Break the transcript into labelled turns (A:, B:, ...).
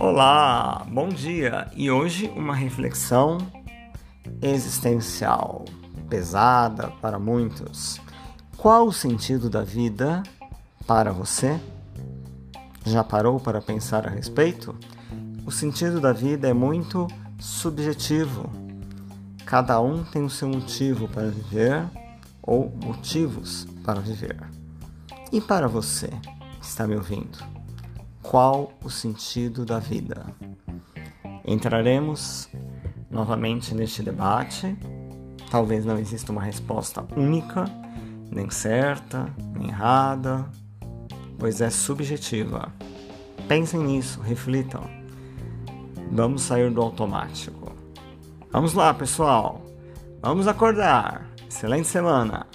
A: Olá, bom dia! E hoje uma reflexão existencial, pesada para muitos. Qual o sentido da vida para você? Já parou para pensar a respeito? O sentido da vida é muito subjetivo. Cada um tem o seu motivo para viver ou motivos para viver. E para você que está me ouvindo? Qual o sentido da vida? Entraremos novamente neste debate. Talvez não exista uma resposta única, nem certa, nem errada, pois é subjetiva. Pensem nisso, reflitam. Vamos sair do automático. Vamos lá, pessoal. Vamos acordar. Excelente semana.